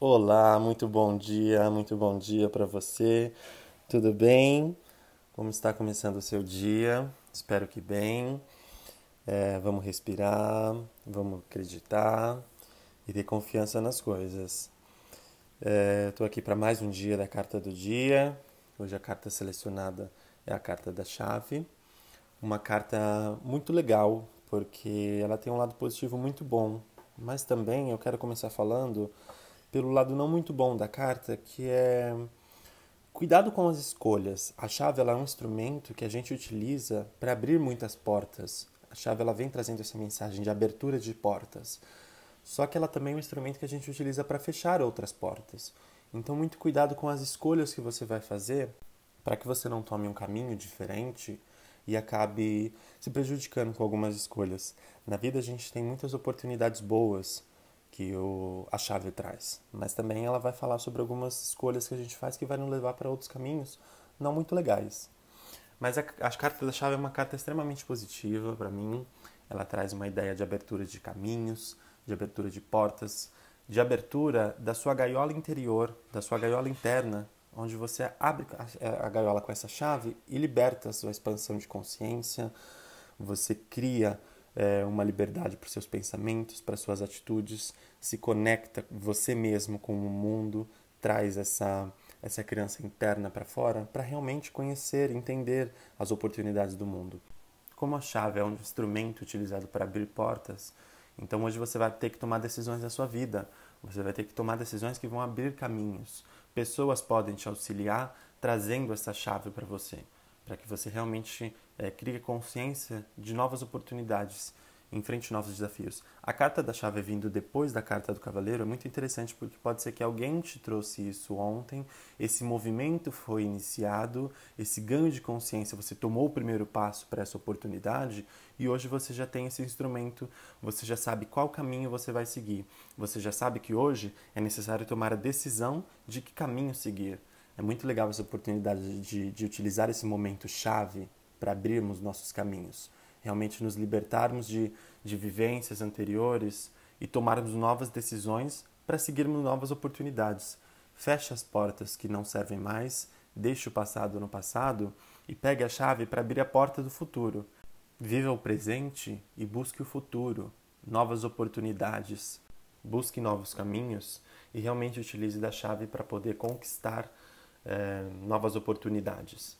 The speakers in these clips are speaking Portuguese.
Olá, muito bom dia, muito bom dia para você. Tudo bem? Como está começando o seu dia? Espero que bem. É, vamos respirar, vamos acreditar e ter confiança nas coisas. Estou é, aqui para mais um dia da carta do dia. Hoje a carta selecionada é a carta da chave. Uma carta muito legal, porque ela tem um lado positivo muito bom. Mas também eu quero começar falando pelo lado não muito bom da carta, que é cuidado com as escolhas. A chave ela é um instrumento que a gente utiliza para abrir muitas portas. A chave ela vem trazendo essa mensagem de abertura de portas. Só que ela também é um instrumento que a gente utiliza para fechar outras portas. Então, muito cuidado com as escolhas que você vai fazer para que você não tome um caminho diferente e acabe se prejudicando com algumas escolhas. Na vida, a gente tem muitas oportunidades boas que o, a chave traz. Mas também ela vai falar sobre algumas escolhas que a gente faz que vai nos levar para outros caminhos não muito legais. Mas a, a carta da chave é uma carta extremamente positiva para mim. Ela traz uma ideia de abertura de caminhos, de abertura de portas, de abertura da sua gaiola interior, da sua gaiola interna, onde você abre a, gaiola com essa chave e liberta a sua expansão de consciência, você cria é, uma liberdade para seus pensamentos, para suas atitudes, se conecta você mesmo com o mundo, traz essa essa criança interna para fora para realmente conhecer, entender as oportunidades do mundo. Como a chave é um instrumento utilizado para abrir portas, então hoje você vai ter que tomar decisões na sua vida. Você vai ter que tomar decisões que vão abrir caminhos. Pessoas podem te auxiliar trazendo essa chave para você para que você realmente é, crie consciência de novas oportunidades, enfrente novos desafios. A carta da chave vindo depois da carta do cavaleiro é muito interessante porque pode ser que alguém te trouxe isso ontem, esse movimento foi iniciado, esse ganho de consciência, você tomou o primeiro passo para essa oportunidade e hoje você já tem esse instrumento, você já sabe qual caminho você vai seguir. Você já sabe que hoje é necessário tomar a decisão de que caminho seguir. É muito legal essa oportunidade de, de utilizar esse momento chave para abrirmos nossos caminhos, realmente nos libertarmos de, de vivências anteriores e tomarmos novas decisões para seguirmos novas oportunidades. Feche as portas que não servem mais, deixe o passado no passado e pegue a chave para abrir a porta do futuro. Viva o presente e busque o futuro, novas oportunidades. Busque novos caminhos e realmente utilize da chave para poder conquistar é, novas oportunidades.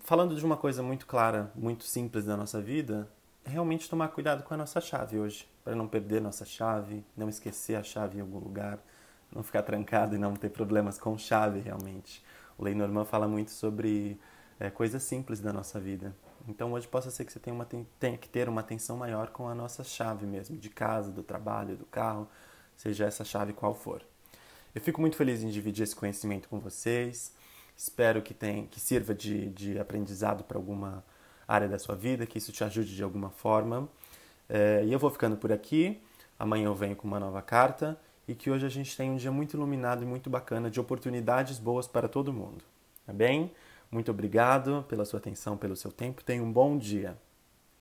Falando de uma coisa muito clara, muito simples da nossa vida, é realmente tomar cuidado com a nossa chave hoje, para não perder nossa chave, não esquecer a chave em algum lugar, não ficar trancado e não ter problemas com chave realmente. O Lei Norman fala muito sobre é, coisas simples da nossa vida. Então hoje possa ser que você tenha, uma, tenha que ter uma atenção maior com a nossa chave mesmo, de casa, do trabalho, do carro, seja essa chave qual for. Eu fico muito feliz em dividir esse conhecimento com vocês. Espero que, tenha, que sirva de, de aprendizado para alguma área da sua vida, que isso te ajude de alguma forma. É, e eu vou ficando por aqui. Amanhã eu venho com uma nova carta e que hoje a gente tem um dia muito iluminado e muito bacana de oportunidades boas para todo mundo. Tá bem? Muito obrigado pela sua atenção, pelo seu tempo. Tenha um bom dia.